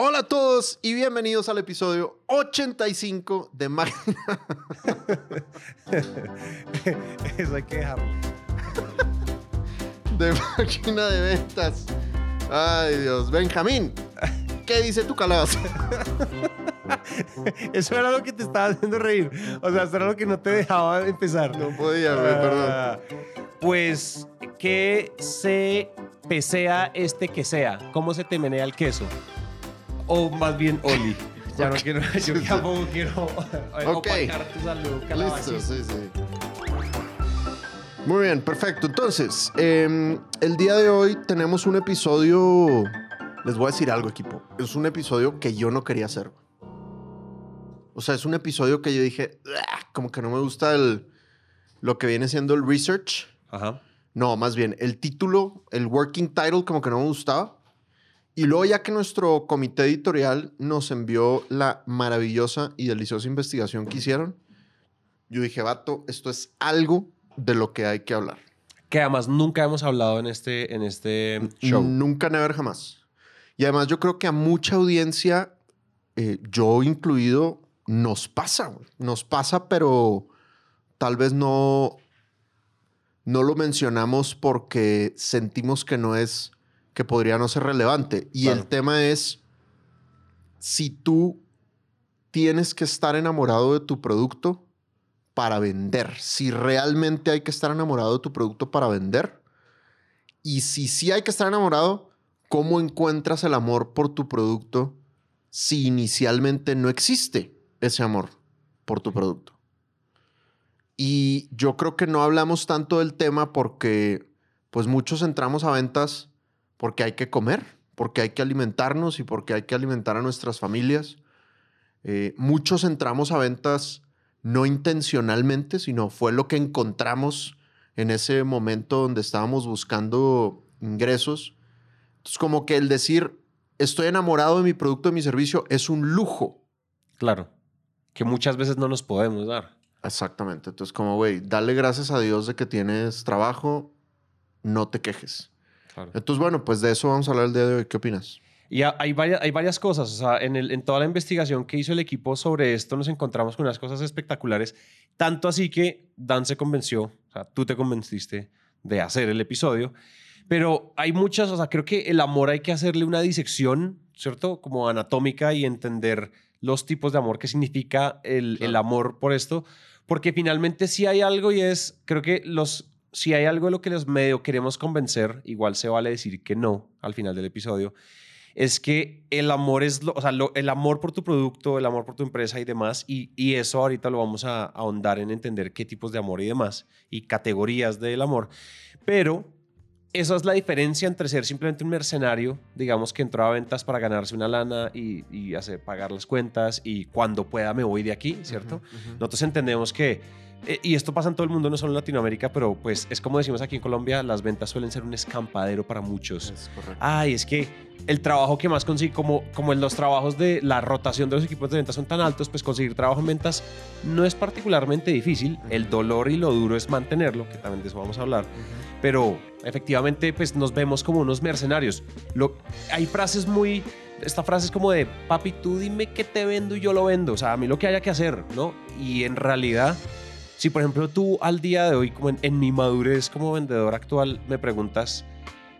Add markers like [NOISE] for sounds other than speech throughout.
Hola a todos y bienvenidos al episodio 85 de Máquina. [LAUGHS] Eso hay que dejarlo. [LAUGHS] de Máquina de Ventas. Ay Dios, Benjamín, ¿qué dice tu calabaza? [LAUGHS] Eso era lo que te estaba haciendo reír. O sea, eso era lo que no te dejaba empezar. No podía, güey, perdón. Pues que se pesea este que sea. ¿Cómo se te menea el queso? O más bien Oli. Ya no quiero, [LAUGHS] yo tampoco quiero opacar tu salud, calabacín. Listo, sí, sí. Muy bien, perfecto. Entonces, eh, el día de hoy tenemos un episodio. Les voy a decir algo, equipo. Es un episodio que yo no quería hacer. O sea, es un episodio que yo dije, "Ah", como que no me gusta el, lo que viene siendo el research. Ajá. No, más bien, el título, el working title, como que no me gustaba. Y luego, ya que nuestro comité editorial nos envió la maravillosa y deliciosa investigación que hicieron, yo dije, vato, esto es algo de lo que hay que hablar. Que además nunca hemos hablado en este, en este show. Nunca, never, jamás. Y además, yo creo que a mucha audiencia, eh, yo incluido, nos pasa. Nos pasa, pero tal vez no, no lo mencionamos porque sentimos que no es, que podría no ser relevante. Y Claro. el tema es, si tú tienes que estar enamorado de tu producto para vender, si realmente hay que estar enamorado de tu producto para vender, y si sí hay que estar enamorado, ¿cómo encuentras el amor por tu producto si inicialmente no existe ese amor por tu producto? Y yo creo que no hablamos tanto del tema porque pues muchos entramos a ventas porque hay que comer, porque hay que alimentarnos y porque hay que alimentar a nuestras familias. Eh, muchos entramos a ventas no intencionalmente, sino fue lo que encontramos en ese momento donde estábamos buscando ingresos. Entonces, como que el decir, estoy enamorado de mi producto, de mi servicio, es un lujo. Claro. Que muchas veces no nos podemos dar. Exactamente. Entonces, como, güey, dale gracias a Dios de que tienes trabajo, no te quejes. Claro. Entonces, bueno, pues de eso vamos a hablar el día de hoy. ¿Qué opinas? Y ha- hay varias, hay varias cosas. O sea, en, el- en toda la investigación que hizo el equipo sobre esto, nos encontramos con unas cosas espectaculares. Tanto así que Dan se convenció, o sea, tú te convenciste de hacer el episodio. Pero hay muchas, o sea, creo que el amor hay que hacerle una disección, ¿cierto? Como anatómica y entender los tipos de amor, qué significa el, el Claro. amor por esto. Porque finalmente sí hay algo y es, creo que los, si hay algo de lo que los medio queremos convencer, igual se vale decir que no al final del episodio, es que el amor es, lo- o sea, lo- el amor por tu producto, el amor por tu empresa y demás, y, y eso ahorita lo vamos a ahondar en entender qué tipos de amor y demás, y categorías del amor, pero esa es la diferencia entre ser simplemente un mercenario, digamos que entró a ventas para ganarse una lana y, y hacer, pagar las cuentas y cuando pueda me voy de aquí, ¿cierto? Nosotros entendemos que, eh, y esto pasa en todo el mundo, no solo en Latinoamérica, pero pues es como decimos aquí en Colombia, las ventas suelen ser un escampadero para muchos. Es correcto. Ay, es que el trabajo que más consigo, como, como los trabajos de la rotación de los equipos de ventas son tan altos, pues conseguir trabajo en ventas no es particularmente difícil. El dolor y lo duro es mantenerlo, que también de eso vamos a hablar. Pero efectivamente, pues nos vemos como unos mercenarios. Lo, hay frases muy... Esta frase es como de, papi, tú dime qué te vendo y yo lo vendo. O sea, a mí lo que haya que hacer, ¿no? Y en realidad, si por ejemplo tú al día de hoy, como en, en mi madurez como vendedor actual, me preguntas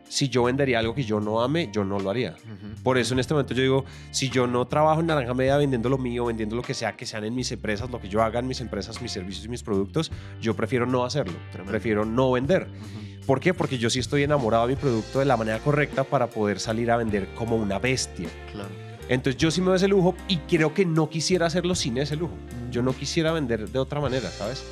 si yo vendería algo que yo no ame, yo no lo haría. Por eso en este momento yo digo, si yo no trabajo en Naranja Media vendiendo lo mío, vendiendo lo que sea que sean en mis empresas, lo que yo haga en mis empresas, mis servicios y mis productos, yo prefiero no hacerlo. Tremendo. Prefiero no vender. ¿Por qué? Porque yo sí estoy enamorado de mi producto de la manera correcta para poder salir a vender como una bestia. Claro. Entonces yo sí me doy ese lujo y creo que no quisiera hacerlo sin ese lujo. Yo no quisiera vender de otra manera, ¿sabes?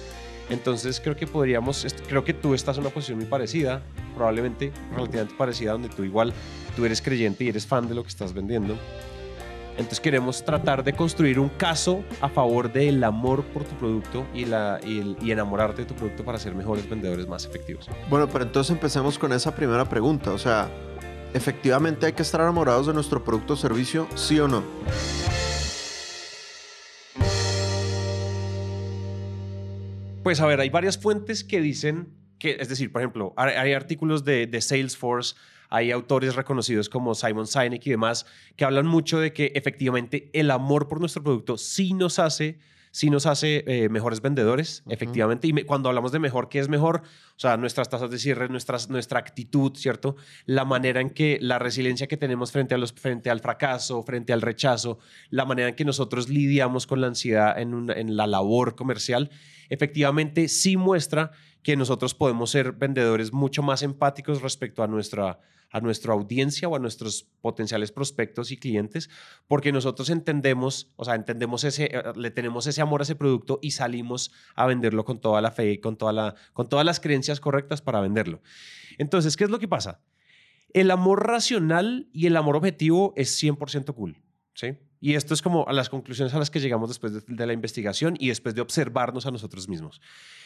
Entonces creo que podríamos, creo que tú estás en una posición muy parecida, probablemente relativamente parecida, donde tú igual, tú eres creyente y eres fan de lo que estás vendiendo. Entonces queremos tratar de construir un caso a favor del amor por tu producto y, y enamorarte de tu producto para ser mejores vendedores más efectivos. Bueno, pero entonces empecemos con esa primera pregunta. O sea, ¿efectivamente hay que estar enamorados de nuestro producto o servicio? ¿Sí o no? Pues a ver, hay varias fuentes que dicen que, es decir, por ejemplo, hay, artículos de, de Salesforce, hay autores reconocidos como Simon Sinek y demás que hablan mucho de que efectivamente el amor por nuestro producto sí nos hace sí nos hace eh, mejores vendedores, efectivamente. Y cuando hablamos de mejor, ¿qué es mejor? O sea, nuestras tasas de cierre, nuestras, nuestra actitud, ¿cierto? La manera en que la resiliencia que tenemos frente, a los, frente al fracaso, frente al rechazo, la manera en que nosotros lidiamos con la ansiedad en, en la labor comercial, efectivamente sí muestra que nosotros podemos ser vendedores mucho más empáticos respecto a nuestra a nuestra audiencia o a nuestros potenciales prospectos y clientes, porque nosotros entendemos, o sea, entendemos ese, eh, le tenemos ese amor a ese producto y salimos a venderlo con toda la fe y con, toda la, con todas las creencias correctas para venderlo. Entonces, ¿qué es lo que pasa? El amor racional y el amor objetivo es 100% cool, ¿sí? Y esto es como a las conclusiones a las que llegamos después de, de, la investigación y después de observarnos a nosotros mismos.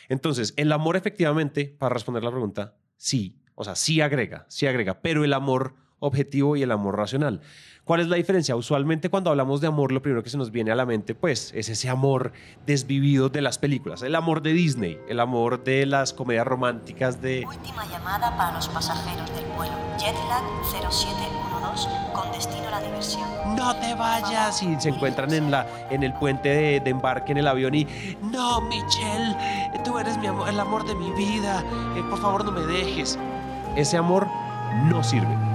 Entonces, el amor efectivamente, para responder la pregunta, sí, o sea, sí agrega, sí agrega, pero el amor objetivo y el amor racional. ¿Cuál es la diferencia? Usualmente cuando hablamos de amor, lo primero que se nos viene a la mente, pues, es ese amor desvivido de las películas, el amor de Disney, el amor de las comedias románticas de... Última llamada para los pasajeros del vuelo Jetlag 0712 con destino a la diversión. No te vayas y se encuentran en, la, en el puente de, de embarque en el avión y... No, Michelle, tú eres mi amor, el amor de mi vida, eh, por favor no me dejes ese amor no sirve.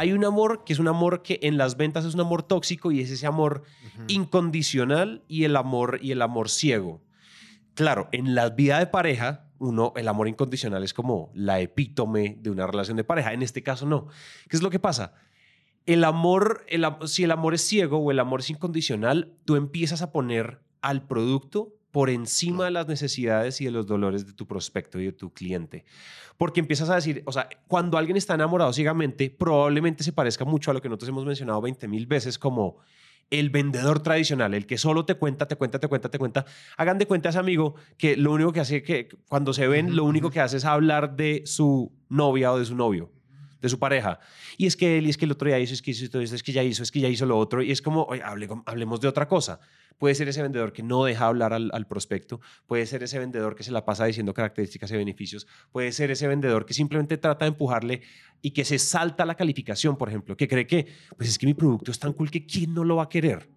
Hay un amor que es un amor que en las ventas es un amor tóxico y es ese amor incondicional y el amor y el amor ciego. Claro, en la vida de pareja, uno, el amor incondicional es como la epítome de una relación de pareja. En este caso, no. ¿Qué es lo que pasa? El amor, si el amor es ciego o el amor es incondicional, tú empiezas a poner al producto por encima de las necesidades y de los dolores de tu prospecto y de tu cliente. Porque empiezas a decir, o sea, cuando alguien está enamorado ciegamente, probablemente se parezca mucho a lo que nosotros hemos mencionado 20 mil veces como el vendedor tradicional, el que solo te cuenta, te cuenta, te cuenta, te cuenta. Hagan de cuenta a ese amigo que lo único que hace que cuando se ven, lo único que hace es hablar de su novia o de su novio de su pareja. Y es que él, y es que el otro día hizo, es que hizo, es que ya hizo, es que ya hizo lo otro. Y es como, oye, hablemos de otra cosa. Puede ser ese vendedor que no deja hablar al, prospecto, puede ser ese vendedor que se la pasa diciendo características y beneficios, puede ser ese vendedor que simplemente trata de empujarle y que se salta la calificación, por ejemplo, que cree que, pues es que mi producto es tan cool que ¿quién no lo va a querer?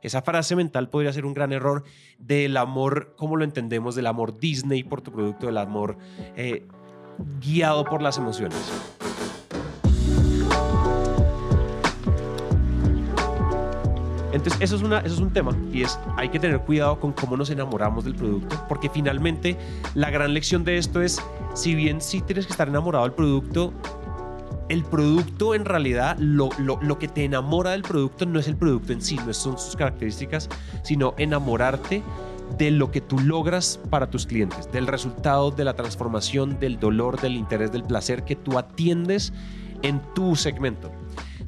Esa frase mental podría ser un gran error del amor, como lo entendemos, del amor Disney por tu producto, del amor eh, guiado por las emociones. Entonces, eso es, una, eso es un tema y es, hay que tener cuidado con cómo nos enamoramos del producto, porque finalmente la gran lección de esto es, si bien sí tienes que estar enamorado del producto, el producto en realidad, lo, lo, lo, que te enamora del producto no es el producto en sí, no son sus características, sino enamorarte de lo que tú logras para tus clientes, del resultado, de la transformación, del dolor, del interés, del placer que tú atiendes en tu segmento.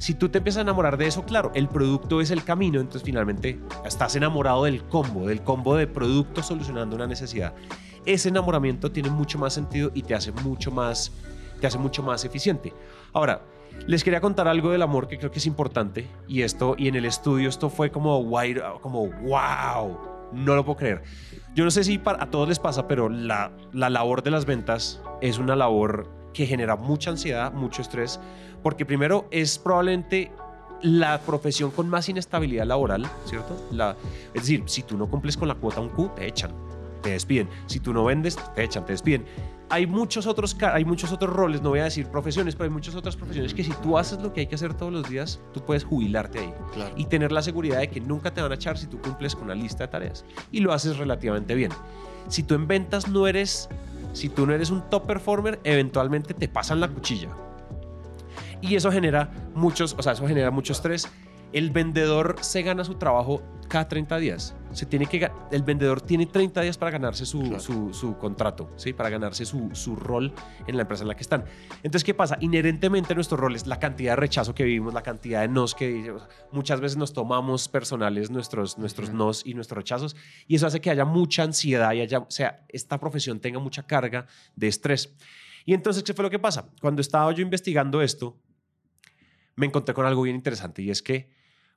Si tú te empiezas a enamorar de eso, claro, el producto es el camino, entonces finalmente estás enamorado del combo, del combo de producto solucionando una necesidad. Ese enamoramiento tiene mucho más sentido y te hace mucho más, te hace mucho más eficiente. Ahora, les quería contar algo del amor que creo que es importante y esto y en el estudio esto fue como como wow, no lo puedo creer. Yo no sé si a todos les pasa, pero la, la labor de las ventas es una labor que genera mucha ansiedad, mucho estrés, porque primero es probablemente la profesión con más inestabilidad laboral, ¿cierto? La, es decir, si tú no cumples con la cuota un Q, te echan, te despiden. Si tú no vendes, te echan, te despiden. Hay muchos otros, hay muchos otros roles, no voy a decir profesiones, pero hay muchas otras profesiones que si tú haces lo que hay que hacer todos los días, tú puedes jubilarte ahí y tener la seguridad de que nunca te van a echar si tú cumples con una lista de tareas y lo haces relativamente bien. Si tú en ventas no eres si tú no eres un top performer, eventualmente te pasan la cuchilla. Y eso genera muchos, o sea, eso genera mucho estrés. El vendedor se gana su trabajo cada 30 días. Se tiene que, el vendedor tiene 30 días para ganarse su, su, contrato, ¿sí? para ganarse su, su, rol en la empresa en la que están. Entonces, ¿qué pasa? Inherentemente nuestros roles, la cantidad de rechazo que vivimos, la cantidad de nos que muchas veces nos tomamos personales nuestros, nuestros nos y nuestros rechazos, y eso hace que haya mucha ansiedad y haya, o sea, esta profesión tenga mucha carga de estrés. Y entonces, ¿qué fue lo que pasa? Cuando estaba yo investigando esto, me encontré con algo bien interesante y es que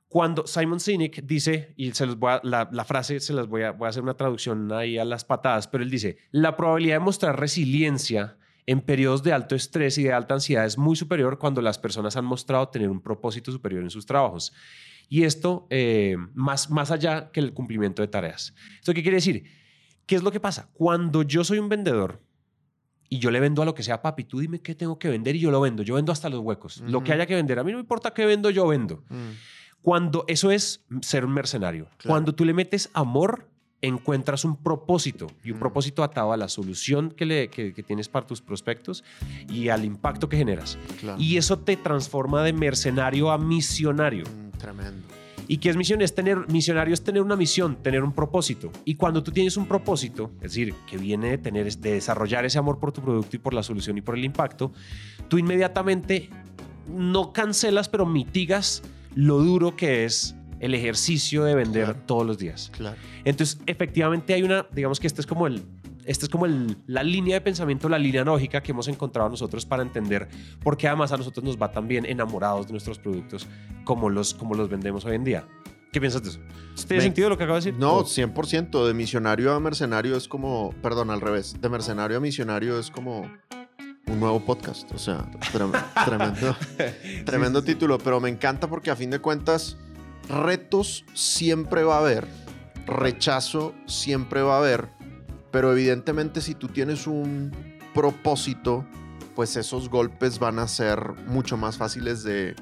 cuando Simon Sinek dice, y se los voy la, frase se las voy a, voy a hacer una traducción ahí a las patadas, pero él dice, la probabilidad de mostrar resiliencia en periodos de alto estrés y de alta ansiedad es muy superior cuando las personas han mostrado tener un propósito superior en sus trabajos. Y esto eh, más, más allá que el cumplimiento de tareas. ¿Esto qué quiere decir? ¿Qué es lo que pasa? Cuando yo soy un vendedor y yo le vendo a lo que sea, papi, tú dime qué tengo que vender y yo lo vendo. Yo vendo hasta los huecos. Lo que haya que vender, a mí no me importa qué vendo, yo vendo. Mm, Cuando eso es ser un mercenario. Claro. Cuando tú le metes amor, encuentras un propósito y un Mm. propósito atado a la solución que, le, que, que tienes para tus prospectos y al impacto que generas. claro. Y eso te transforma de mercenario a misionario. Mm, tremendo. ¿Y qué es misión? Es tener, misionario es tener una misión, tener un propósito. Y cuando tú tienes un propósito, es decir, que viene de, tener, de desarrollar ese amor por tu producto y por la solución y por el impacto, tú inmediatamente no cancelas, pero mitigas lo duro que es el ejercicio de vender Claro. todos los días. Claro. Entonces, efectivamente hay una, digamos que este es como el, este es como el- la línea de pensamiento, la línea lógica que hemos encontrado nosotros para entender por qué además a nosotros nos va tan bien enamorados de nuestros productos como los, como los vendemos hoy en día. ¿Qué piensas de eso? ¿Tiene Me- sentido lo que acabo de decir? No, ¿O- 100%. De misionario a mercenario es como, perdón, al revés. De mercenario a misionario es como un nuevo podcast. O sea, trem- [LAUGHS] tremendo, tremendo título. Pero me encanta porque a fin de cuentas, retos siempre va a haber. Rechazo siempre va a haber. Pero evidentemente si tú tienes un propósito, pues esos golpes van a ser mucho más fáciles de,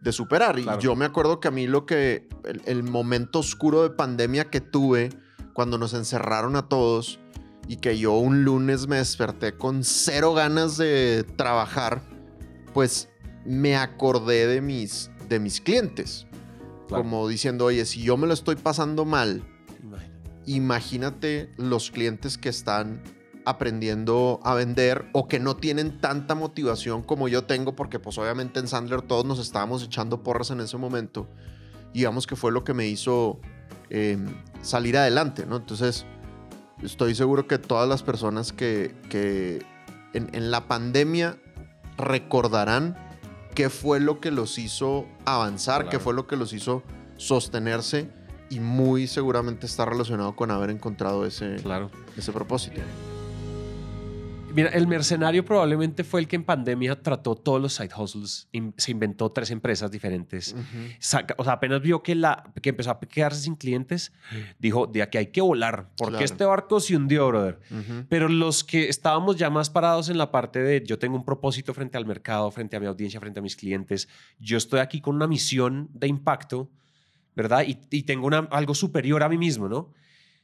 de superar. Y yo me acuerdo que a mí lo que, el, el momento oscuro de pandemia que tuve, cuando nos encerraron a todos y que yo un lunes me desperté con cero ganas de trabajar, pues me acordé de mis, de mis clientes. Claro. Como diciendo, oye, si yo me lo estoy pasando mal, Imagínate. los clientes que están aprendiendo a vender o que no tienen tanta motivación como yo tengo, porque pues obviamente en Sandler todos nos estábamos echando porras en ese momento. Y digamos que fue lo que me hizo eh, salir adelante, ¿no? Entonces, estoy seguro que todas las personas que, que en, en la pandemia recordarán qué fue lo que los hizo avanzar, qué fue lo que los hizo sostenerse y muy seguramente está relacionado con haber encontrado ese, Claro. ese propósito. Mira, el mercenario probablemente fue el que en pandemia trató todos los side hustles, se inventó tres empresas diferentes. Saca- o sea, apenas vio que, la, que empezó a quedarse sin clientes, dijo, de aquí hay que volar, porque Claro. este barco se hundió, brother. Ujú. Pero los que estábamos ya más parados en la parte de yo tengo un propósito frente al mercado, frente a mi audiencia, frente a mis clientes, yo estoy aquí con una misión de impacto, ¿verdad? Y, y tengo una- algo superior a mí mismo, ¿no?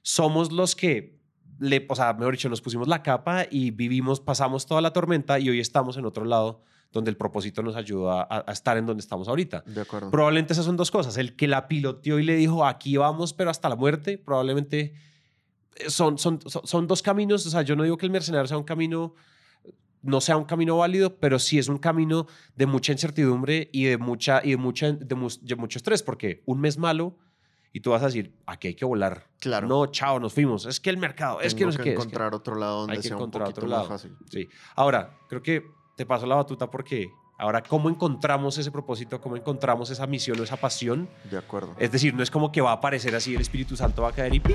Somos los que, le, o sea, mejor dicho, nos pusimos la capa y vivimos, pasamos toda la tormenta y hoy estamos en otro lado donde el propósito nos ayuda a, a estar en donde estamos ahorita. De acuerdo. Probablemente esas son dos cosas. El que la piloteó y le dijo, aquí vamos, pero hasta la muerte, probablemente eh, son, son, son, son dos caminos. O sea, yo no digo que el mercenario sea un camino, no sea un camino válido, pero sí es un camino de mucha incertidumbre y de, mucha, y de, mucha, de, mu- de mucho estrés, porque un mes malo y tú vas a decir, aquí hay que volar. Claro. No, chao, nos fuimos. Es que el mercado, es que no sé que- encontrar otro lado donde hay que sea un poquito otro más lado. fácil. Sí. Ahora, creo que te paso la batuta porque ahora, ¿cómo encontramos ese propósito? ¿Cómo encontramos esa misión o esa pasión? De acuerdo. Es decir, no es como que va a aparecer así, el Espíritu Santo va a caer y ¡pi!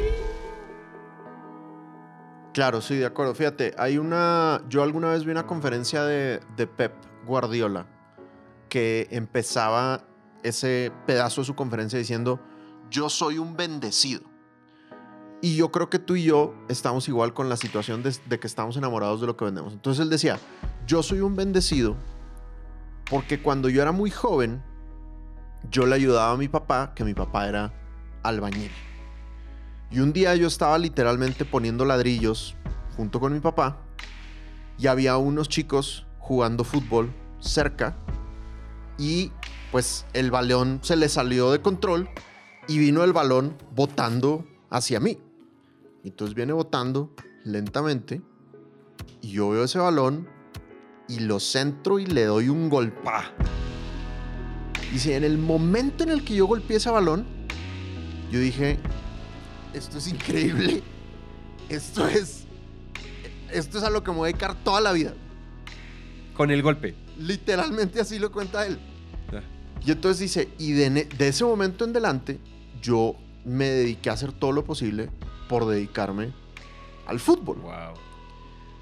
Claro, sí, de acuerdo. Fíjate, hay una. Yo alguna vez vi una conferencia de, de Pep Guardiola que empezaba ese pedazo de su conferencia diciendo: Yo soy un bendecido. Y yo creo que tú y yo estamos igual con la situación de, de que estamos enamorados de lo que vendemos. Entonces él decía: Yo soy un bendecido porque cuando yo era muy joven, yo le ayudaba a mi papá, que mi papá era albañil. Y un día yo estaba literalmente poniendo ladrillos junto con mi papá y había unos chicos jugando fútbol cerca y pues el balón se le salió de control y vino el balón botando hacia mí. Entonces viene botando lentamente y yo veo ese balón y lo centro y le doy un golpe. ¡Pah! Dice, en el momento en el que yo golpeé ese balón, yo dije, esto es increíble. Esto es, esto es a lo que me voy a dedicar toda la vida. Con el golpe. Literalmente así lo cuenta él. Ya. Y entonces dice, y de ese momento en adelante, yo me dediqué a hacer todo lo posible por dedicarme al fútbol. Wow.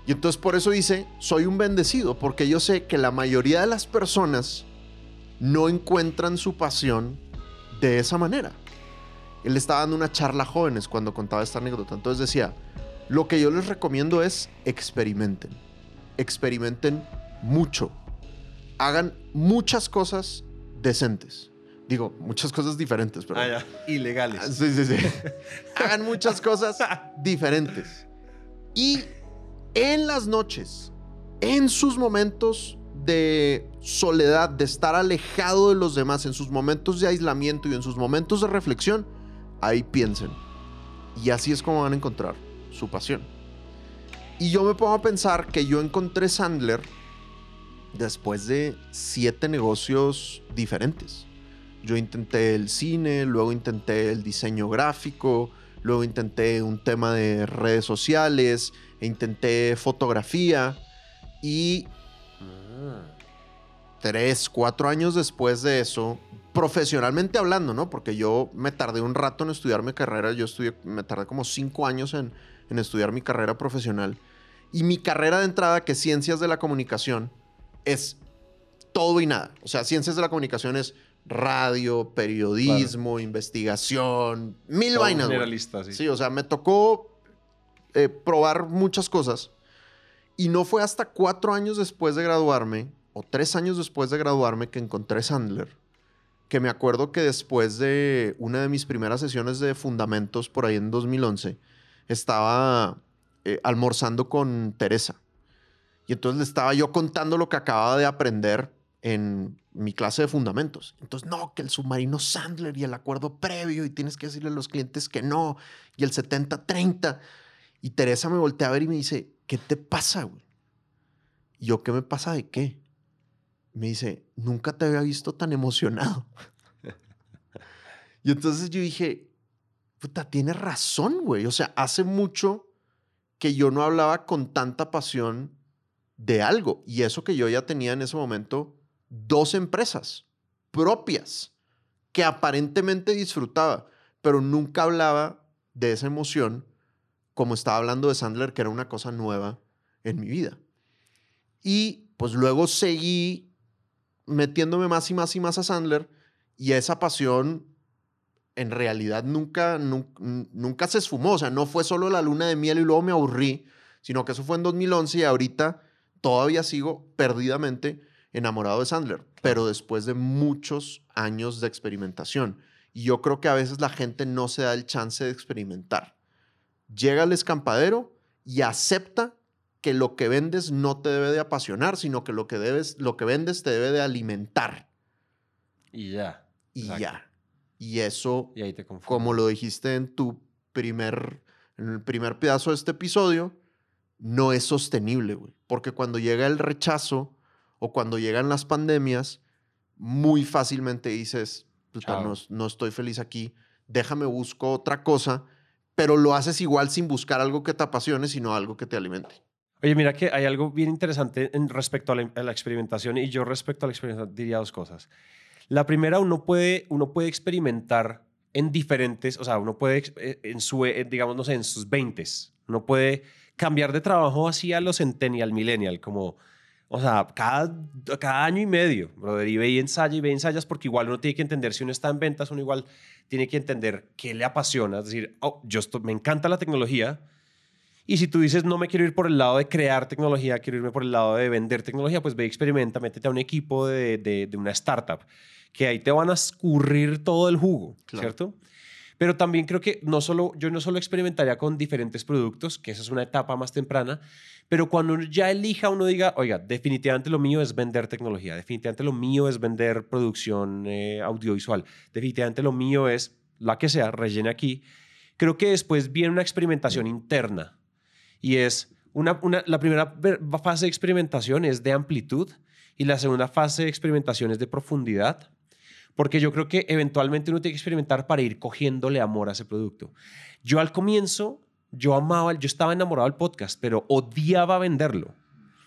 Y entonces por eso dice, soy un bendecido, porque yo sé que la mayoría de las personas no encuentran su pasión de esa manera. Él estaba dando una charla a jóvenes cuando contaba esta anécdota. Entonces decía, lo que yo les recomiendo es experimenten. Experimenten mucho. Hagan muchas cosas decentes. Digo, muchas cosas diferentes, pero... Ah, ya. Ilegales. Sí, sí, sí. [LAUGHS] Hagan muchas cosas diferentes. Y en las noches, en sus momentos de soledad, de estar alejado de los demás, en sus momentos de aislamiento y en sus momentos de reflexión, ahí piensen. Y así es como van a encontrar su pasión. Y yo me pongo a pensar que yo encontré Sandler después de siete negocios diferentes. Yo intenté el cine, luego intenté el diseño gráfico, luego intenté un tema de redes sociales, e intenté fotografía y tres, cuatro años después de eso, profesionalmente hablando, ¿no? Porque yo me tardé un rato en estudiar mi carrera, yo estudié, me tardé como cinco años en, en estudiar mi carrera profesional. Y mi carrera de entrada, que es Ciencias de la Comunicación, es todo y nada. O sea, Ciencias de la Comunicación es radio, periodismo, investigación, mil Todo vainas. generalista, sí. Sí, o sea, me tocó eh, probar muchas cosas. Y no fue hasta cuatro años después de graduarme, o tres años después de graduarme, que encontré Sandler. Que me acuerdo que después de una de mis primeras sesiones de fundamentos, por ahí en 2011, estaba eh, almorzando con Teresa. Y entonces le estaba yo contando lo que acababa de aprender en mi clase de fundamentos. Entonces, no, que el submarino Sandler y el acuerdo previo y tienes que decirle a los clientes que no y el 70-30. Y Teresa me voltea a ver y me dice, ¿qué te pasa, yo, ¿qué me pasa de qué? Me dice, nunca te había visto tan emocionado. y entonces yo dije, puta, tienes razón, güey. O sea, hace mucho que yo no hablaba con tanta pasión de algo. Y eso que yo ya tenía en ese momento dos empresas propias que aparentemente disfrutaba, pero nunca hablaba de esa emoción como estaba hablando de Sandler, que era una cosa nueva en mi vida. Y pues luego seguí metiéndome más y más y más a Sandler y esa pasión en realidad nunca, nun- nunca, se esfumó. O sea, no fue solo la luna de miel y luego me aburrí, sino que eso fue en 2011 y ahorita todavía sigo perdidamente enamorado de Sandler, pero después de muchos años de experimentación. Y yo creo que a veces la gente no se da el chance de experimentar. Llega al escampadero y acepta que lo que vendes no te debe de apasionar, sino que lo que, debes, lo que vendes te debe de alimentar. Y ya. Y Exacto. ya. Y eso, Y ahí te confundes. como lo dijiste en tu primer, en el primer pedazo de este episodio, no es sostenible, güey. Porque cuando llega el rechazo o cuando llegan las pandemias, muy fácilmente dices, "Puta, Chao. no, no estoy feliz aquí, déjame busco otra cosa, pero lo haces igual sin buscar algo que te apasione, sino algo que te alimente. Oye, mira que hay algo bien interesante en respecto a la, a la experimentación y yo respecto a la experimentación diría dos cosas. La primera, uno puede, uno puede experimentar en diferentes, o sea, uno puede, eh, en su, eh, digamos, no sé, en sus 20 uno puede cambiar de trabajo así a los centennial, millennial, como, o sea, cada, cada año y medio, brother, y ve y ensaya y ve y ensayas porque igual uno tiene que entender si uno está en ventas, uno igual tiene que entender qué le apasiona, es decir, oh, yo esto, me encanta la tecnología, y si tú dices, no me quiero ir por el lado de crear tecnología, quiero irme por el lado de vender tecnología, pues ve experimenta, métete a un equipo de, de- de una startup, que ahí te van a escurrir todo el jugo, Claro. ¿cierto? Pero también creo que no solo, yo no solo experimentaría con diferentes productos, que esa es una etapa más temprana, pero cuando uno ya elija, uno diga, oiga, definitivamente lo mío es vender tecnología, definitivamente lo mío es vender producción eh, audiovisual, definitivamente lo mío es la que sea, rellene aquí. Creo que después viene una experimentación interna y es una, la primera fase de experimentación es de amplitud y la segunda fase de experimentación es de profundidad. Porque yo creo que eventualmente uno tiene que experimentar para ir cogiéndole amor a ese producto. Yo al comienzo, yo amaba, yo estaba enamorado del podcast, pero odiaba venderlo.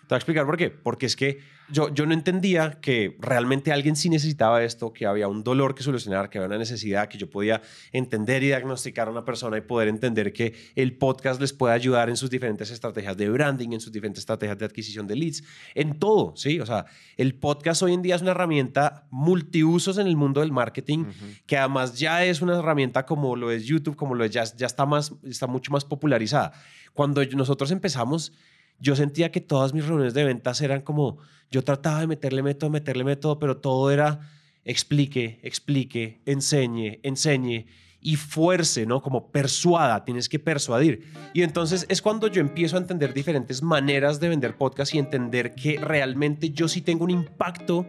Te voy a explicar por qué. Porque es que yo, yo no entendía que realmente alguien sí necesitaba esto, que había un dolor que solucionar, que había una necesidad, que yo podía entender y diagnosticar a una persona y poder entender que el podcast les puede ayudar en sus diferentes estrategias de branding, en sus diferentes estrategias de adquisición de leads, en todo, ¿sí? O sea, el podcast hoy en día es una herramienta multiusos en el mundo del marketing, que además ya es una herramienta como lo es YouTube, como lo es, ya, ya está, más, está mucho más popularizada. Cuando nosotros empezamos yo sentía que todas mis reuniones de ventas eran como, yo trataba de meterle método, meterle método, pero todo era explique, explique, enseñe, enseñe y fuerce, ¿no? Como persuada, tienes que persuadir. Y entonces es cuando yo empiezo a entender diferentes maneras de vender podcast y entender que realmente yo sí tengo un impacto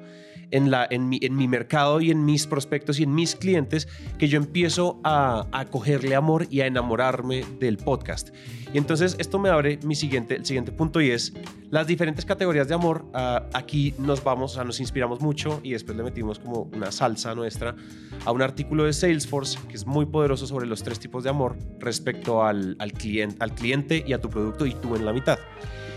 en, mi, mercado y en mis prospectos y en mis clientes que yo empiezo a, cogerle amor y a enamorarme del podcast. Y entonces esto me abre mi siguiente, el siguiente punto y es las diferentes categorías de amor. Uh, aquí nos vamos, o sea, nos inspiramos mucho y después le metimos como una salsa nuestra a un artículo de Salesforce que es muy poderoso sobre los tres tipos de amor respecto al, al, al cliente y a tu producto y tú en la mitad.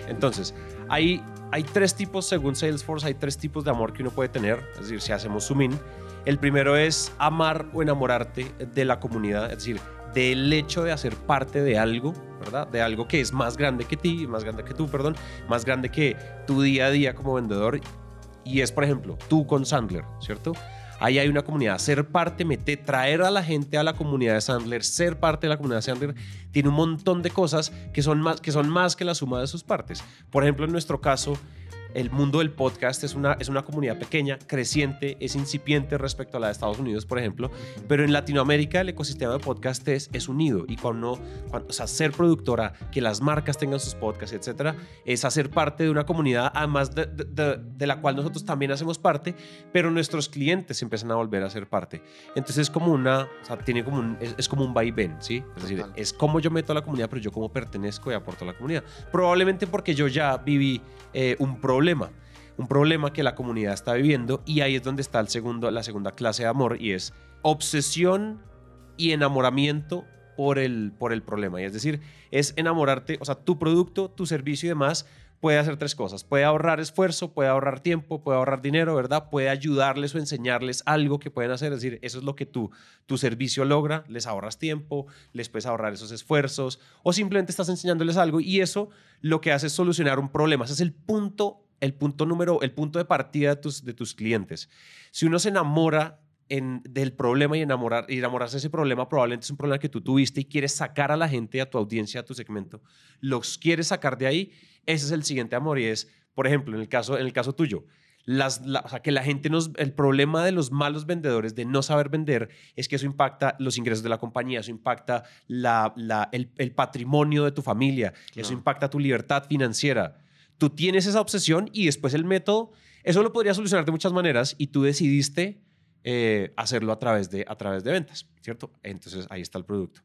Entonces, hay, hay tres tipos, según Salesforce, hay tres tipos de amor que uno puede tener. Es decir, si hacemos zoom in, el primero es amar o enamorarte de la comunidad, es decir, del hecho de hacer parte de algo, ¿verdad? De algo que es más grande que ti, más grande que tú, perdón, más grande que tu día a día como vendedor. Y es, por ejemplo, tú con Sandler, ¿cierto? Ahí hay una comunidad. Ser parte, meter, traer a la gente a la comunidad de Sandler, ser parte de la comunidad de Sandler, tiene un montón de cosas que son más que, son más que la suma de sus partes. Por ejemplo, en nuestro caso, el mundo del podcast es una, es una comunidad pequeña, creciente, es incipiente respecto a la de Estados Unidos, por ejemplo, pero en Latinoamérica el ecosistema de podcast es, es unido y cuando, cuando, o sea, ser productora, que las marcas tengan sus podcasts, etcétera, es hacer parte de una comunidad, además de, de, de, la cual nosotros también hacemos parte, pero nuestros clientes empiezan a volver a ser parte. Entonces es como una, o sea, tiene como un, es, es como un vaivén, ¿sí? Es decir, Total. es como yo meto a la comunidad, pero yo como pertenezco y aporto a la comunidad. Probablemente porque yo ya viví eh, un un problema que la comunidad está viviendo y ahí es donde está el segundo, la segunda clase de amor y es obsesión y enamoramiento por el, por el problema. Y es decir, es enamorarte, o sea, tu producto, tu servicio y demás puede hacer tres cosas. Puede ahorrar esfuerzo, puede ahorrar tiempo, puede ahorrar dinero, ¿verdad? Puede ayudarles o enseñarles algo que pueden hacer. Es decir, eso es lo que tu, tu servicio logra. Les ahorras tiempo, les puedes ahorrar esos esfuerzos o simplemente estás enseñándoles algo y eso lo que hace es solucionar un problema. Ese es el punto el punto número, el punto de partida de tus, de tus clientes. Si uno se enamora en, del problema y, enamorar, y enamorarse de ese problema, probablemente es un problema que tú tuviste y quieres sacar a la gente, a tu audiencia, a tu segmento, los quieres sacar de ahí, ese es el siguiente amor y es, por ejemplo, en el caso, en el caso tuyo, las, la, o sea, que la gente nos, el problema de los malos vendedores de no saber vender es que eso impacta los ingresos de la compañía, eso impacta la, la, el, el, patrimonio de tu familia, claro. eso impacta tu libertad financiera tú tienes esa obsesión y después el método, eso lo podría solucionar de muchas maneras y tú decidiste eh, hacerlo a través, de, a través de ventas, ¿cierto? Entonces ahí está el producto.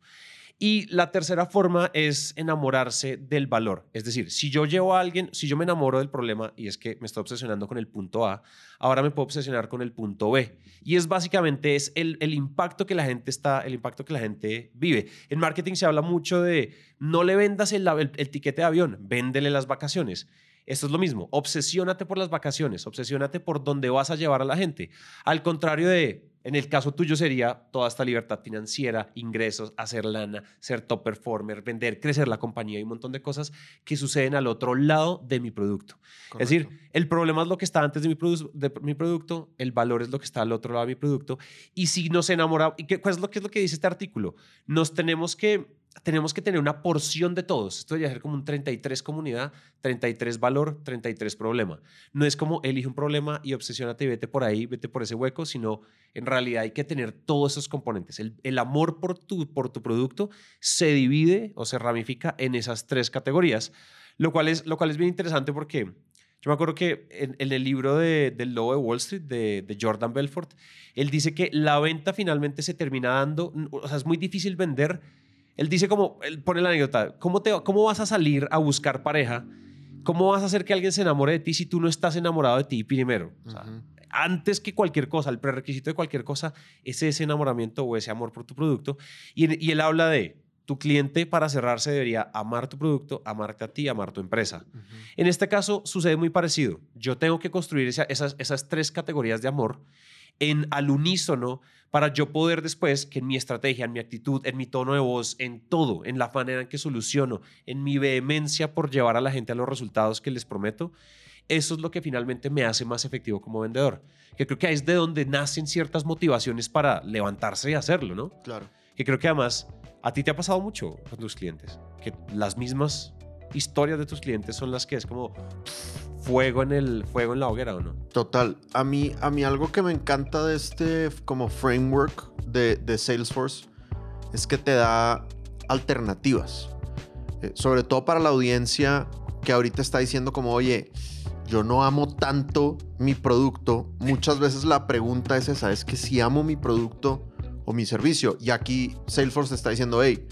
Y la tercera forma es enamorarse del valor. Es decir, si yo llevo a alguien, si yo me enamoro del problema y es que me estoy obsesionando con el punto A, ahora me puedo obsesionar con el punto B. Y es básicamente es el, impacto que la gente está, el impacto que la gente vive. En marketing se habla mucho de no le vendas el, el, el tiquete de avión, véndele las vacaciones. Esto es lo mismo, obsesiónate por las vacaciones, obsesiónate por dónde vas a llevar a la gente. Al contrario de, en el caso tuyo sería toda esta libertad financiera, ingresos, hacer lana, ser top performer, vender, crecer la compañía y un montón de cosas que suceden al otro lado de mi producto. Correcto. Es decir, el problema es lo que está antes de mi, produ de mi, producto, el valor es lo que está al otro lado de mi producto. Y si nos enamoramos, ¿y qué, lo que es lo que dice este artículo? Nos tenemos que tenemos que tener una porción de todos. Esto debería ser como un 33 comunidad, 33 valor, 33 problema. No es como elige un problema y obsesiónate y vete por ahí, vete por ese hueco, sino en realidad hay que tener todos esos componentes. El, el, amor por tu, por tu producto se divide o se ramifica en esas tres categorías, lo cual es, lo cual es bien interesante porque yo me acuerdo que en, en el libro de, del Lobo de Wall Street de, de Jordan Belfort, él dice que la venta finalmente se termina dando, o sea, es muy difícil vender él dice como, él pone la anécdota, ¿cómo, te, ¿cómo vas a salir a buscar pareja? ¿Cómo vas a hacer que alguien se enamore de ti si tú no estás enamorado de ti primero? O sea, uh -huh. Antes que cualquier cosa, el prerequisito de cualquier cosa es ese enamoramiento o ese amor por tu producto. Y, y él habla de, tu cliente para cerrarse debería amar tu producto, amarte a ti, amar tu empresa. En este caso sucede muy parecido. Yo tengo que construir esas, esas tres categorías de amor en al unísono para yo poder después que en mi estrategia, en mi actitud, en mi tono de voz, en todo, en la manera en que soluciono, en mi vehemencia por llevar a la gente a los resultados que les prometo, eso es lo que finalmente me hace más efectivo como vendedor. Que creo que ahí es de donde nacen ciertas motivaciones para levantarse y hacerlo, ¿no? Claro. Que creo que además a ti te ha pasado mucho con tus clientes, que las mismas historias de tus clientes son las que es como fuego en el fuego en la hoguera o no. Total. A mí, a mí algo que me encanta de este como framework de, de Salesforce es que te da alternativas. Eh, sobre todo para la audiencia que ahorita está diciendo como, oye, yo no amo tanto mi producto. Muchas veces la pregunta es esa, es que si amo mi producto, o mi servicio. Y aquí Salesforce está diciendo, hey,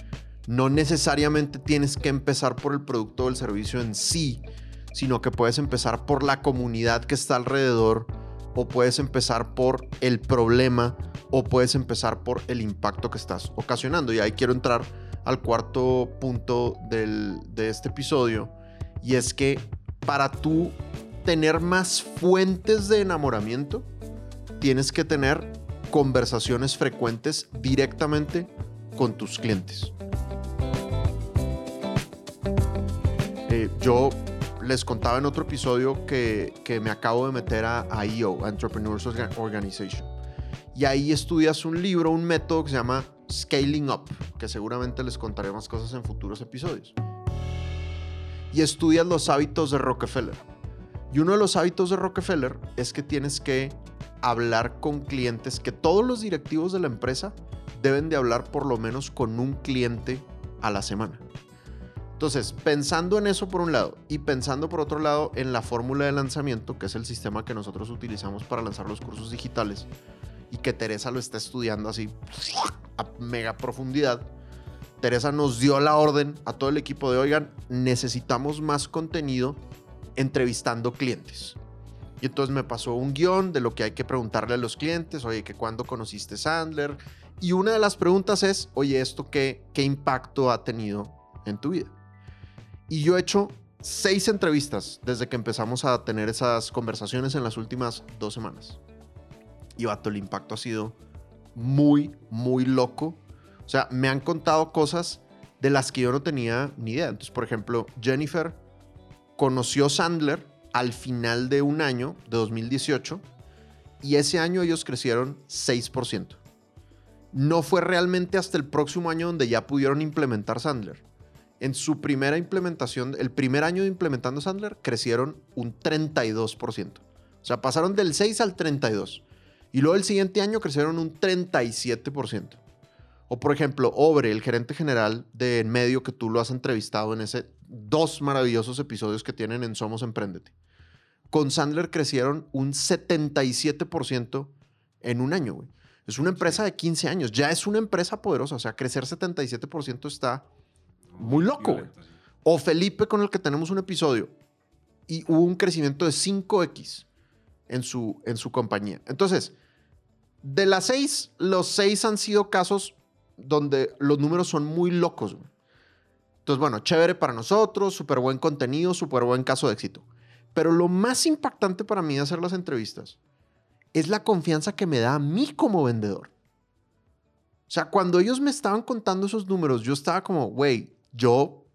no necesariamente tienes que empezar por el producto o el servicio en sí, sino que puedes empezar por la comunidad que está alrededor, o puedes empezar por el problema, o puedes empezar por el impacto que estás ocasionando. Y ahí quiero entrar al cuarto punto de este episodio, y es que para tú tener más fuentes de enamoramiento, tienes que tener conversaciones frecuentes directamente con tus clientes. Eh, yo les contaba en otro episodio que, que me acabo de meter a, IO, Entrepreneurs Organization. Y ahí estudias un libro, un método que se llama Scaling Up, que seguramente les contaré más cosas en futuros episodios. Y estudias los hábitos de Rockefeller. Y uno de los hábitos de Rockefeller es que tienes que hablar con clientes, que todos los directivos de la empresa deben de hablar por lo menos con un cliente a la semana. Entonces, pensando en eso por un lado y pensando por otro lado en la fórmula de lanzamiento, que es el sistema que nosotros utilizamos para lanzar los cursos digitales y que Teresa lo está estudiando así a mega profundidad, Teresa nos dio la orden a todo el equipo de, oigan, necesitamos más contenido entrevistando clientes. Y entonces me pasó un guion de lo que hay que preguntarle a los clientes, oye, que cuándo conociste Sandler. Y una de las preguntas es, oye, ¿esto qué, qué impacto ha tenido en tu vida? Y yo he hecho seis entrevistas desde que empezamos a tener esas conversaciones en las últimas dos semanas. Y vato, el impacto ha sido muy, muy loco. O sea, me han contado cosas de las que yo no tenía ni idea. Entonces, por ejemplo, Jennifer conoció Sandler al final de un año, de 2018, y ese año ellos crecieron 6%. No fue realmente hasta el próximo año donde ya pudieron implementar Sandler. En su primera implementación, el primer año de implementando Sandler, crecieron un 32%. O sea, pasaron del 6 al 32. Y luego el siguiente año crecieron un 37%. O por ejemplo, Obre, el gerente general de En Medio, que tú lo has entrevistado en ese dos maravillosos episodios que tienen en Somos Emprendete. Con Sandler crecieron un 77% en un año, güey. Es una empresa de 15 años, ya es una empresa poderosa, o sea, crecer 77% está muy loco. O Felipe con el que tenemos un episodio y hubo un crecimiento de 5x en su, en su compañía. Entonces, de las seis, los seis han sido casos donde los números son muy locos. Entonces, bueno, chévere para nosotros, súper buen contenido, súper buen caso de éxito. Pero lo más impactante para mí de hacer las entrevistas es la confianza que me da a mí como vendedor. O sea, cuando ellos me estaban contando esos números, yo estaba como, güey, yo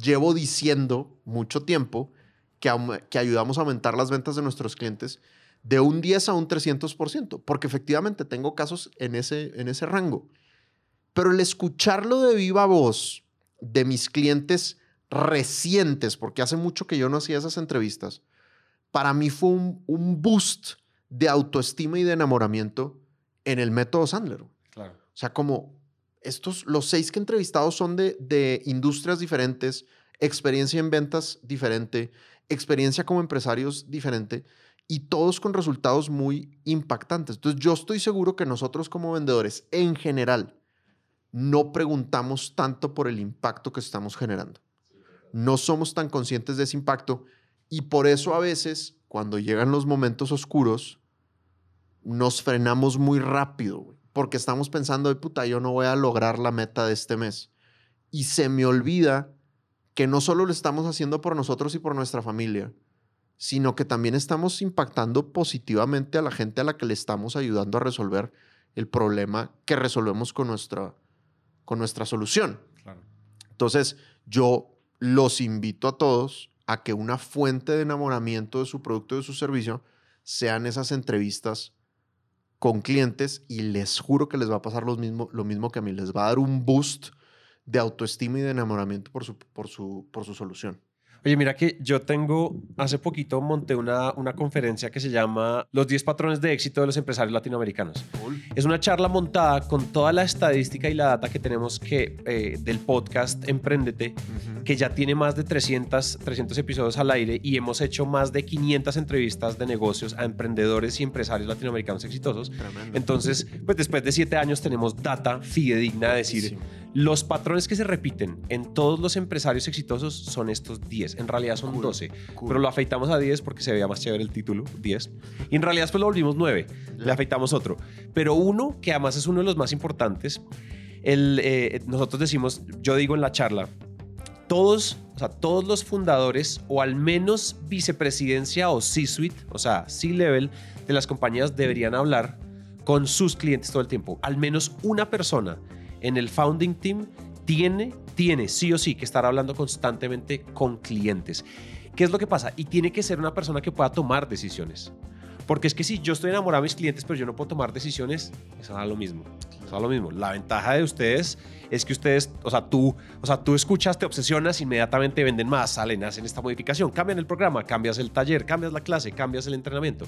llevo diciendo mucho tiempo que, que ayudamos a aumentar las ventas de nuestros clientes de un 10 a un 300%, porque efectivamente tengo casos en ese, en ese rango. Pero el escucharlo de viva voz de mis clientes recientes, porque hace mucho que yo no hacía esas entrevistas, para mí fue un, boost de autoestima y de enamoramiento en el método Sandler. Claro. O sea, como estos, los seis que he entrevistado son de, de industrias diferentes, experiencia en ventas diferente, experiencia como empresarios diferente y todos con resultados muy impactantes. Entonces yo estoy seguro que nosotros como vendedores en general no preguntamos tanto por el impacto que estamos generando. No somos tan conscientes de ese impacto y por eso a veces cuando llegan los momentos oscuros nos frenamos muy rápido, porque estamos pensando, puta, yo no voy a lograr la meta de este mes. y se me olvida que no solo lo estamos haciendo por nosotros y por nuestra familia, sino que también estamos impactando positivamente a la gente a la que le estamos ayudando a resolver el problema que resolvemos con nuestra, con nuestra solución. Claro. Entonces, yo los invito a todos a que una fuente de enamoramiento de su producto y de su servicio sean esas entrevistas con clientes y les juro que les va a pasar lo mismo, lo mismo que a mí. Les va a dar un boost de autoestima y de enamoramiento por su, por su, por su solución. Oye, mira que yo tengo, hace poquito monté una, una conferencia que se llama Los 10 patrones de éxito de los empresarios latinoamericanos. Es una charla montada con toda la estadística y la data que tenemos que, eh, del podcast Emprendete, que ya tiene más de 300, 300 episodios al aire y hemos hecho más de 500 entrevistas de negocios a emprendedores y empresarios latinoamericanos exitosos. Tremendo. Entonces, pues después de siete años tenemos data fidedigna de decir. Los patrones que se repiten en todos los empresarios exitosos son estos 10. En realidad son Cool, 12, cool. pero lo afeitamos a 10 porque se veía más chévere el título, 10. Y en realidad después lo volvimos 9, le afeitamos otro. Pero uno, que además es uno de los más importantes, el, eh, nosotros decimos, yo digo en la charla, todos, o sea, todos los fundadores o al menos vicepresidencia o C-suite, o sea, C-level de las compañías deberían hablar con sus clientes todo el tiempo. Al menos una persona en el founding team tiene, tiene sí o sí que estar hablando constantemente con clientes. ¿Qué es lo que pasa? Y tiene que ser una persona que pueda tomar decisiones. Porque es que si yo estoy enamorado de mis clientes, pero yo no puedo tomar decisiones, eso da lo mismo. Eso da lo mismo. La ventaja de ustedes es que ustedes, o sea, tú, o sea, tú escuchas, te obsesionas, inmediatamente venden más, salen, hacen esta modificación, cambian el programa, cambias el taller, cambias la clase, cambias el entrenamiento.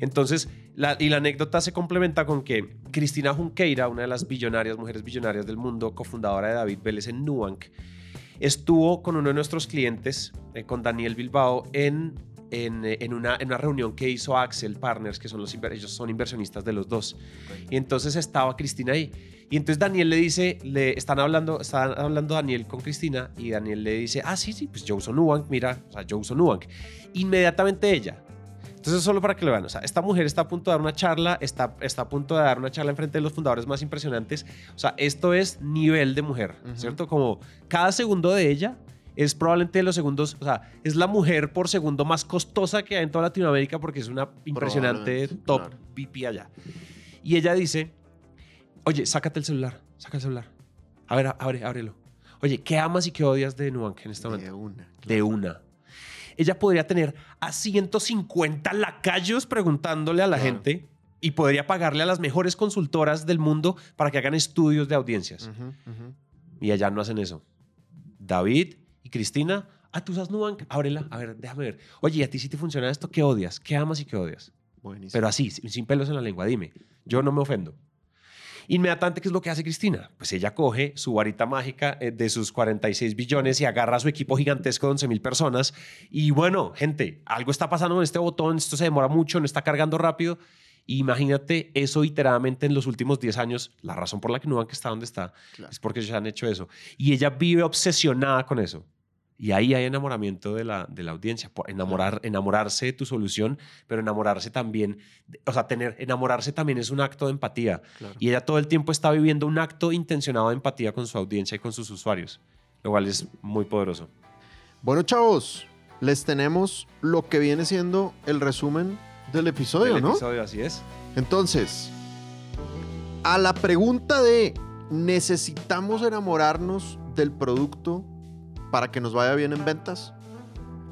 Entonces, la, y la anécdota se complementa con que Cristina Junqueira, una de las billonarias, mujeres billonarias del mundo, cofundadora de David Vélez en Nubank, estuvo con uno de nuestros clientes, eh, con Daniel Bilbao, en, en, eh, en una, en una reunión que hizo Axel Partners, que son los, ellos son inversionistas de los dos. Y entonces estaba Cristina ahí. Y entonces Daniel le dice, le están hablando, están hablando Daniel con Cristina y Daniel le dice, ah, sí, sí, pues yo uso Nubank, mira, o sea, yo uso Nubank. Inmediatamente ella. Entonces, solo para que lo vean, o sea, esta mujer está a punto de dar una charla, está, está a punto de dar una charla enfrente de los fundadores más impresionantes. O sea, esto es nivel de mujer, Ujú. ¿cierto? Como cada segundo de ella es probablemente de los segundos, o sea, es la mujer por segundo más costosa que hay en toda Latinoamérica porque es una impresionante top claro. VP allá. Y ella dice, oye, sácate el celular, saca el celular. A ver, abre, ábrelo. Oye, ¿qué amas y qué odias de Nubank en este momento? De una. de una. Ella podría tener a 150 lacayos preguntándole a la Claro. gente y podría pagarle a las mejores consultoras del mundo para que hagan estudios de audiencias. Y allá no hacen eso. David y Cristina, ah, tú usas Nubank, ábrela, a ver, déjame ver. Oye, ¿y a ti sí te funciona esto? ¿Qué odias? ¿Qué amas y qué odias? Buenísimo. Pero así, sin pelos en la lengua, dime. Yo no me ofendo. Inmediatamente, ¿qué es lo que hace Cristina? Pues ella coge su varita mágica eh, de sus 46 billones y agarra a su equipo gigantesco de 11 mil personas. Y bueno, gente, algo está pasando con este botón, esto se demora mucho, no está cargando rápido. Imagínate eso iteradamente en los últimos 10 años. La razón por la que Nubank está donde está Claro. es porque ellos han hecho eso. Y ella vive obsesionada con eso. Y ahí hay enamoramiento de la, de la audiencia, por enamorar, enamorarse de tu solución, pero enamorarse también, o sea, tener, enamorarse también es un acto de empatía. Claro. Y ella todo el tiempo está viviendo un acto intencionado de empatía con su audiencia y con sus usuarios, lo cual es muy poderoso. Bueno, chavos, les tenemos lo que viene siendo el resumen del episodio, El ¿no? episodio, así es. Entonces, a la pregunta de ¿necesitamos enamorarnos del producto para que nos vaya bien en ventas?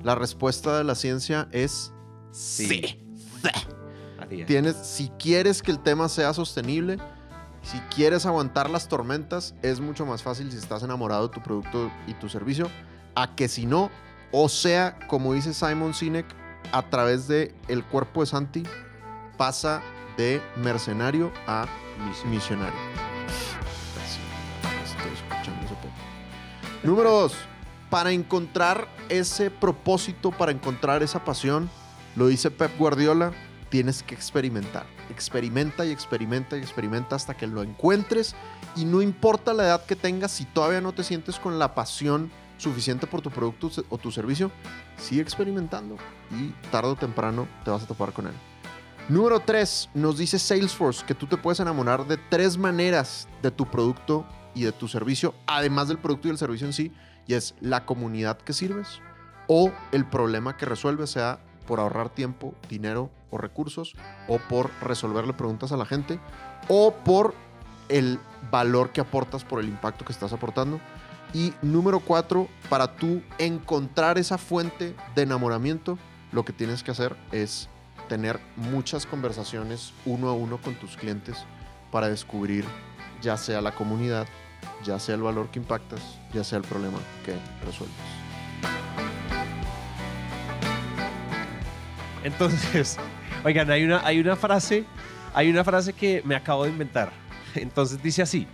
La respuesta de la ciencia es sí. Así es. Tienes, si quieres que el tema sea sostenible, si quieres aguantar las tormentas, es mucho más fácil si estás enamorado de tu producto y tu servicio, a que si no, o sea, como dice Simon Sinek, a través de el cuerpo de Santi, pasa de mercenario a misionario. Estoy escuchando. Número dos, para encontrar ese propósito, para encontrar esa pasión, lo dice Pep Guardiola, tienes que experimentar. Experimenta y experimenta y experimenta hasta que lo encuentres y no importa la edad que tengas, si todavía no te sientes con la pasión suficiente por tu producto o tu servicio, sigue experimentando y tarde o temprano te vas a topar con él. Número 3, nos dice Salesforce que tú te puedes enamorar de tres maneras de tu producto y de tu servicio, además del producto y el servicio en sí, y es la comunidad que sirves o el problema que resuelves, sea por ahorrar tiempo, dinero o recursos, o por resolverle preguntas a la gente, o por el valor que aportas por el impacto que estás aportando. Y número cuatro, para tú encontrar esa fuente de enamoramiento, lo que tienes que hacer es tener muchas conversaciones uno a uno con tus clientes para descubrir ya sea la comunidad, ya sea el valor que impactas, ya sea el problema que resuelves. Entonces, [LAUGHS] oigan, hay una, hay una frase, hay una frase que me acabo de inventar. [LAUGHS] Entonces dice así,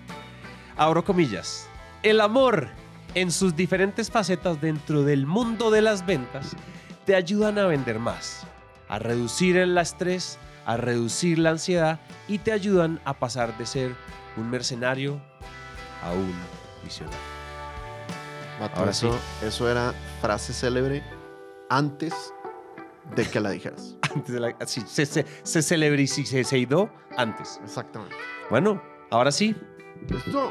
abro comillas, el amor en sus diferentes facetas dentro del mundo de las ventas te ayudan a vender más, a reducir el estrés, a reducir la ansiedad y te ayudan a pasar de ser un mercenario a un visionario. Ahora eso, eso era frase célebre antes de que la dijeras. [LAUGHS] Antes de la, sí, se, se, se celebrici- se, se idó antes. Exactamente. Bueno, ahora sí, Esto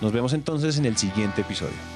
Nos vemos entonces en el siguiente episodio.